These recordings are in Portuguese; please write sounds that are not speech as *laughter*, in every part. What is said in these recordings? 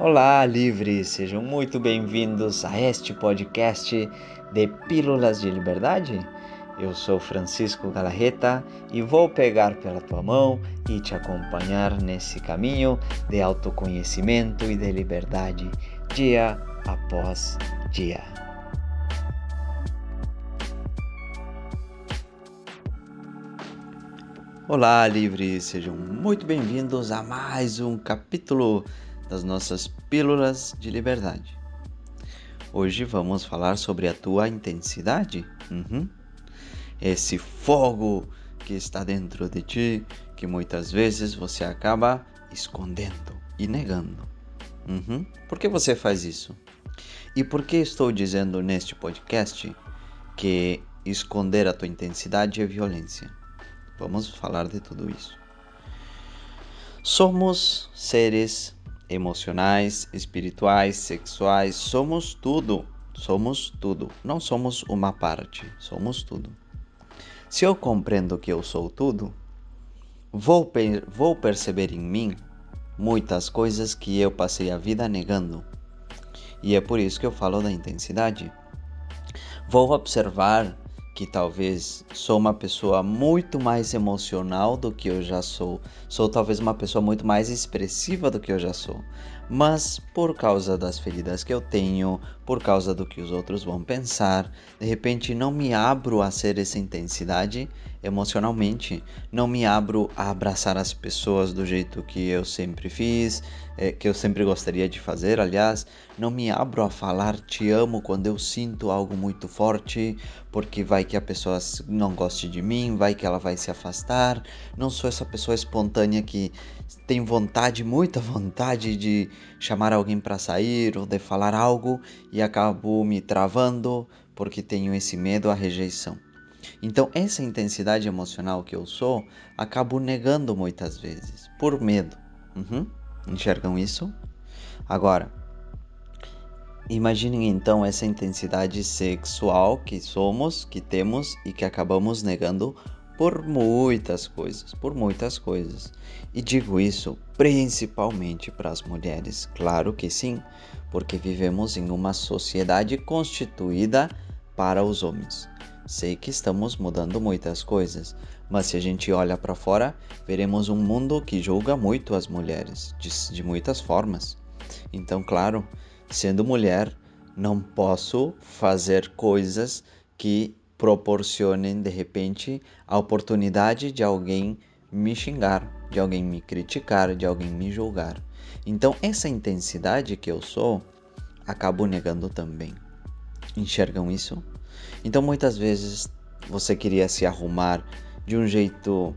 Olá, livres! Sejam muito bem-vindos a este podcast de Pílulas de Liberdade. Eu sou Francisco Galarreta e vou pegar pela tua mão e te acompanhar nesse caminho de autoconhecimento e de liberdade, dia após dia. Olá, livres! Sejam muito bem-vindos a mais um capítulo das nossas pílulas de liberdade. Hoje vamos falar sobre a tua intensidade, uhum. esse fogo que está dentro de ti, que muitas vezes você acaba escondendo e negando. Uhum. Por que você faz isso? E por que estou dizendo neste podcast que esconder a tua intensidade é violência? Vamos falar de tudo isso. Somos seres emocionais, espirituais, sexuais, somos tudo. Somos tudo. Não somos uma parte, somos tudo. Se eu compreendo que eu sou tudo, vou, vou perceber em mim muitas coisas que eu passei a vida negando. E é por isso que eu falo da intensidade. Vou observar que talvez sou uma pessoa muito mais emocional do que eu já sou. Sou talvez uma pessoa muito mais expressiva do que eu já sou. Mas por causa das feridas que eu tenho, por causa do que os outros vão pensar, de repente não me abro a ser essa intensidade emocionalmente, não me abro a abraçar as pessoas do jeito que eu sempre fiz, é, que eu sempre gostaria de fazer, aliás, não me abro a falar te amo quando eu sinto algo muito forte, porque vai que a pessoa não goste de mim, vai que ela vai se afastar. Não sou essa pessoa espontânea que tem vontade, muita *laughs* vontade de chamar alguém para sair ou de falar algo e acabo me travando porque tenho esse medo à rejeição. Então, essa intensidade emocional que eu sou, acabo negando muitas vezes, por medo. Uhum. Enxergam isso? Agora, imaginem então essa intensidade sexual que somos, que temos e que acabamos negando por muitas coisas, por muitas coisas. E digo isso principalmente para as mulheres, claro que sim, porque vivemos em uma sociedade constituída para os homens. Sei que estamos mudando muitas coisas, mas se a gente olha para fora, veremos um mundo que julga muito as mulheres, de, de muitas formas. Então, claro, sendo mulher, não posso fazer coisas que proporcionem de repente a oportunidade de alguém me xingar, de alguém me criticar, de alguém me julgar. Então, essa intensidade que eu sou, acabo negando também. Enxergam isso? Então muitas vezes você queria se arrumar de um jeito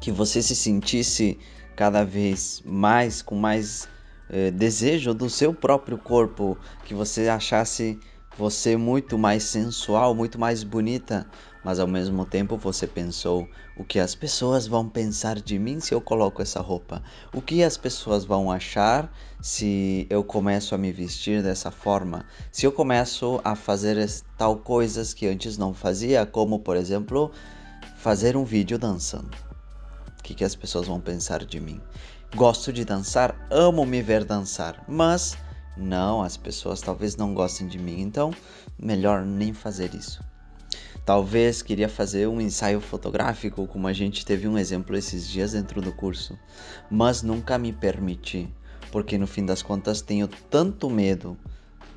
que você se sentisse cada vez mais com mais eh, desejo do seu próprio corpo, que você achasse você muito mais sensual, muito mais bonita, mas ao mesmo tempo você pensou: o que as pessoas vão pensar de mim se eu coloco essa roupa? O que as pessoas vão achar se eu começo a me vestir dessa forma? Se eu começo a fazer tal coisas que antes não fazia, como por exemplo, fazer um vídeo dançando. O que, que as pessoas vão pensar de mim? Gosto de dançar, amo me ver dançar, mas não, as pessoas talvez não gostem de mim, então melhor nem fazer isso. Talvez queria fazer um ensaio fotográfico, como a gente teve um exemplo esses dias dentro do curso, mas nunca me permiti, porque no fim das contas tenho tanto medo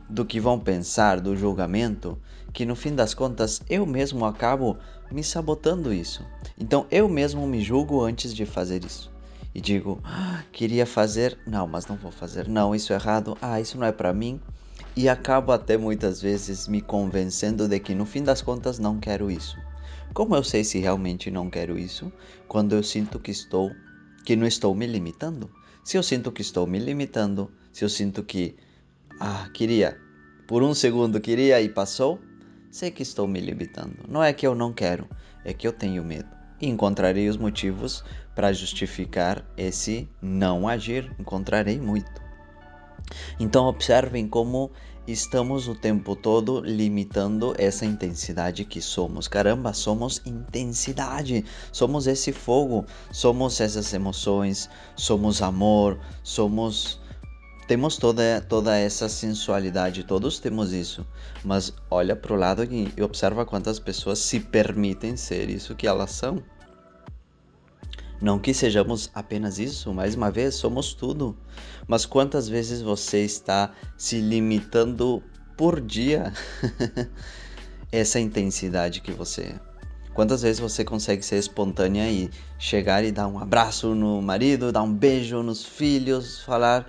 do que vão pensar, do julgamento, que no fim das contas eu mesmo acabo me sabotando isso. Então eu mesmo me julgo antes de fazer isso. E digo, ah, queria fazer, não, mas não vou fazer, não, isso é errado, ah, isso não é para mim e acabo até muitas vezes me convencendo de que no fim das contas não quero isso. Como eu sei se realmente não quero isso? Quando eu sinto que estou que não estou me limitando. Se eu sinto que estou me limitando, se eu sinto que ah, queria por um segundo queria e passou, sei que estou me limitando. Não é que eu não quero, é que eu tenho medo. E encontrarei os motivos para justificar esse não agir, encontrarei muito. Então, observem como estamos o tempo todo limitando essa intensidade que somos. Caramba, somos intensidade, somos esse fogo, somos essas emoções, somos amor, somos temos toda, toda essa sensualidade, todos temos isso, mas olha para o lado e observa quantas pessoas se permitem ser isso que elas são. Não que sejamos apenas isso, mais uma vez, somos tudo. Mas quantas vezes você está se limitando por dia *laughs* essa intensidade que você é? Quantas vezes você consegue ser espontânea e chegar e dar um abraço no marido, dar um beijo nos filhos, falar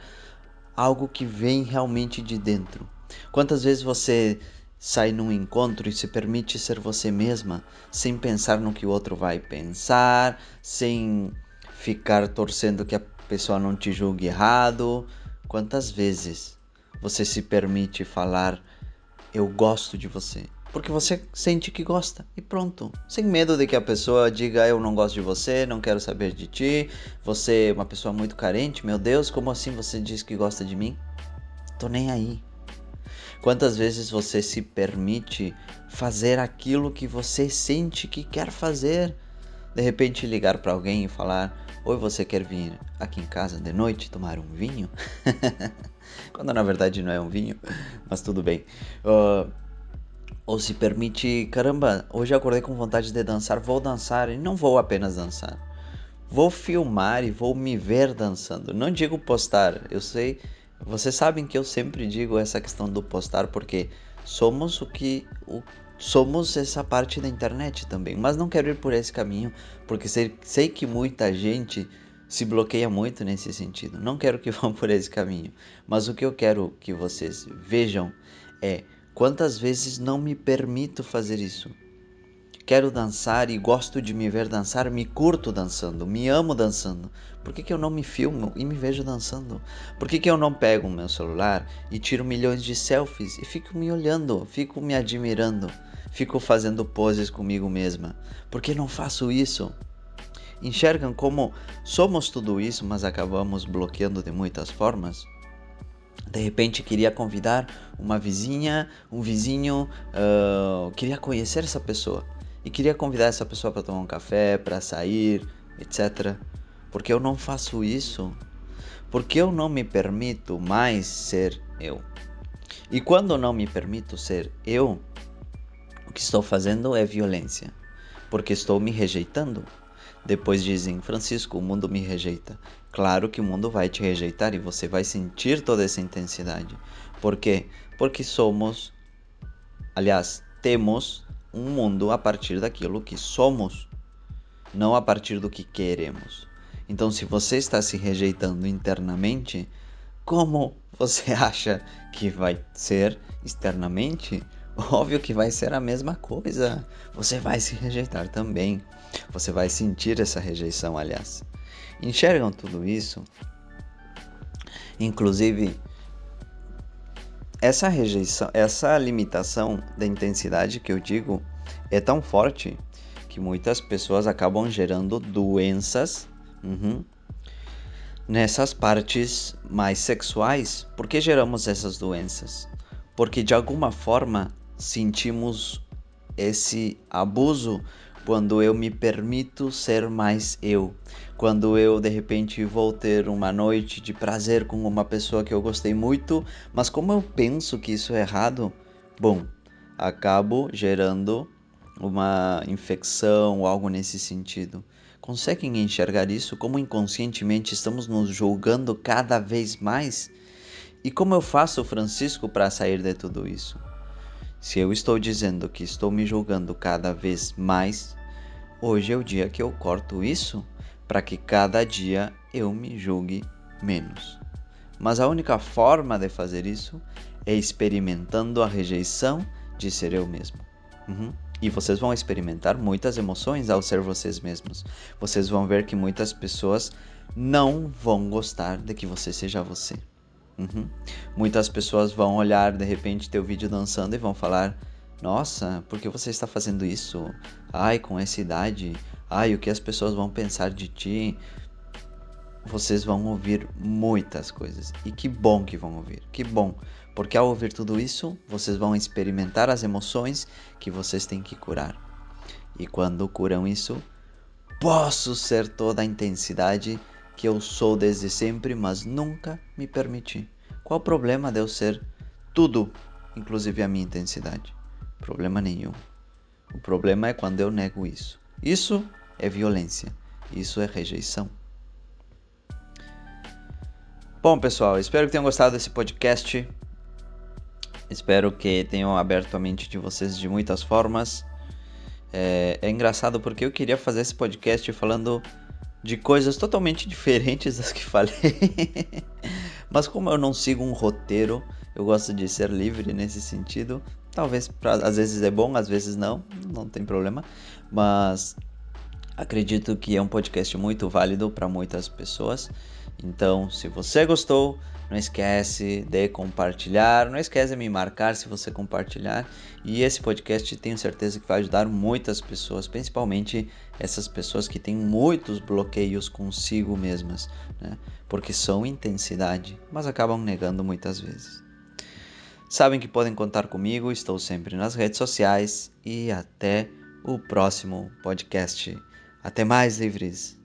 algo que vem realmente de dentro? Quantas vezes você sai num encontro e se permite ser você mesma, sem pensar no que o outro vai pensar, sem ficar torcendo que a pessoa não te julgue errado? Quantas vezes você se permite falar eu gosto de você? porque você sente que gosta e pronto. Sem medo de que a pessoa diga eu não gosto de você, não quero saber de ti, você é uma pessoa muito carente, meu Deus, como assim você diz que gosta de mim? Tô nem aí. Quantas vezes você se permite fazer aquilo que você sente que quer fazer? De repente ligar para alguém e falar: Oi, você quer vir aqui em casa de noite tomar um vinho? *laughs* Quando na verdade não é um vinho, mas tudo bem. Uh, ou se permite, caramba, hoje acordei com vontade de dançar, vou dançar e não vou apenas dançar. Vou filmar e vou me ver dançando. Não digo postar, eu sei, vocês sabem que eu sempre digo essa questão do postar porque somos o que o, somos essa parte da internet também, mas não quero ir por esse caminho porque sei, sei que muita gente se bloqueia muito nesse sentido. Não quero que *laughs* vão por esse caminho, mas o que eu quero que vocês vejam é Quantas vezes não me permito fazer isso? Quero dançar e gosto de me ver dançar, me curto dançando, me amo dançando. Por que, que eu não me filmo e me vejo dançando? Por que, que eu não pego o meu celular e tiro milhões de selfies e fico me olhando, fico me admirando, fico fazendo poses comigo mesma? Por que não faço isso? Enxergam como somos tudo isso, mas acabamos bloqueando de muitas formas? de repente queria convidar uma vizinha, um vizinho, uh, queria conhecer essa pessoa e queria convidar essa pessoa para tomar um café, para sair, etc. Porque eu não faço isso? Porque eu não me permito mais ser eu. E quando não me permito ser eu, o que estou fazendo é violência, porque estou me rejeitando. Depois dizem, Francisco, o mundo me rejeita. Claro que o mundo vai te rejeitar e você vai sentir toda essa intensidade. Por quê? Porque somos, aliás, temos um mundo a partir daquilo que somos, não a partir do que queremos. Então, se você está se rejeitando internamente, como você *laughs* acha que vai ser externamente? *laughs* Óbvio que vai ser a mesma coisa. Você vai se rejeitar também. Você vai sentir essa rejeição, aliás. Enxergam tudo isso? Inclusive, essa rejeição, essa limitação da intensidade que eu digo é tão forte que muitas pessoas acabam gerando doenças uhum, nessas partes mais sexuais. Por que geramos essas doenças? Porque de alguma forma sentimos esse abuso quando eu me permito ser mais eu, quando eu de repente vou ter uma noite de prazer com uma pessoa que eu gostei muito, mas como eu penso que isso é errado, bom, acabo gerando uma infecção ou algo nesse sentido. Conseguem enxergar isso? Como inconscientemente estamos nos julgando cada vez mais? E como eu faço, Francisco, para sair de tudo isso? Se eu estou dizendo que estou me julgando cada vez mais, hoje é o dia que eu corto isso para que cada dia eu me julgue menos. Mas a única forma de fazer isso é experimentando a rejeição de ser eu mesmo. Uhum. E vocês vão experimentar muitas emoções ao ser vocês mesmos. Vocês vão ver que muitas pessoas não vão gostar de que você seja você. Uhum. Muitas pessoas vão olhar de repente teu vídeo dançando e vão falar: Nossa, por que você está fazendo isso? Ai, com essa idade. Ai, o que as pessoas vão pensar de ti? Vocês vão ouvir muitas coisas. E que bom que vão ouvir. Que bom. Porque ao ouvir tudo isso, vocês vão experimentar as emoções que vocês têm que curar. E quando curam isso, posso ser toda a intensidade que eu sou desde sempre, mas nunca me permiti. Qual o problema de eu ser tudo, inclusive a minha intensidade? Problema nenhum. O problema é quando eu nego isso. Isso é violência. Isso é rejeição. Bom, pessoal, espero que tenham gostado desse podcast. Espero que tenham aberto a mente de vocês de muitas formas. É, é, engraçado porque eu queria fazer esse podcast falando de coisas totalmente *laughs* diferentes das que falei. Mas como eu não sigo um roteiro, eu gosto de ser livre nesse sentido. Talvez pra, às vezes é bom, às vezes não, não tem problema. Mas acredito que é um podcast muito válido para muitas pessoas. Então, se você gostou, não esquece de compartilhar, não esquece de me marcar se você compartilhar. E esse podcast tenho certeza que vai ajudar muitas pessoas, principalmente essas pessoas que têm muitos bloqueios consigo mesmas, né? porque são intensidade, mas acabam negando muitas vezes. Sabem que podem contar comigo, estou sempre nas redes sociais e até o próximo podcast. Até mais, livres!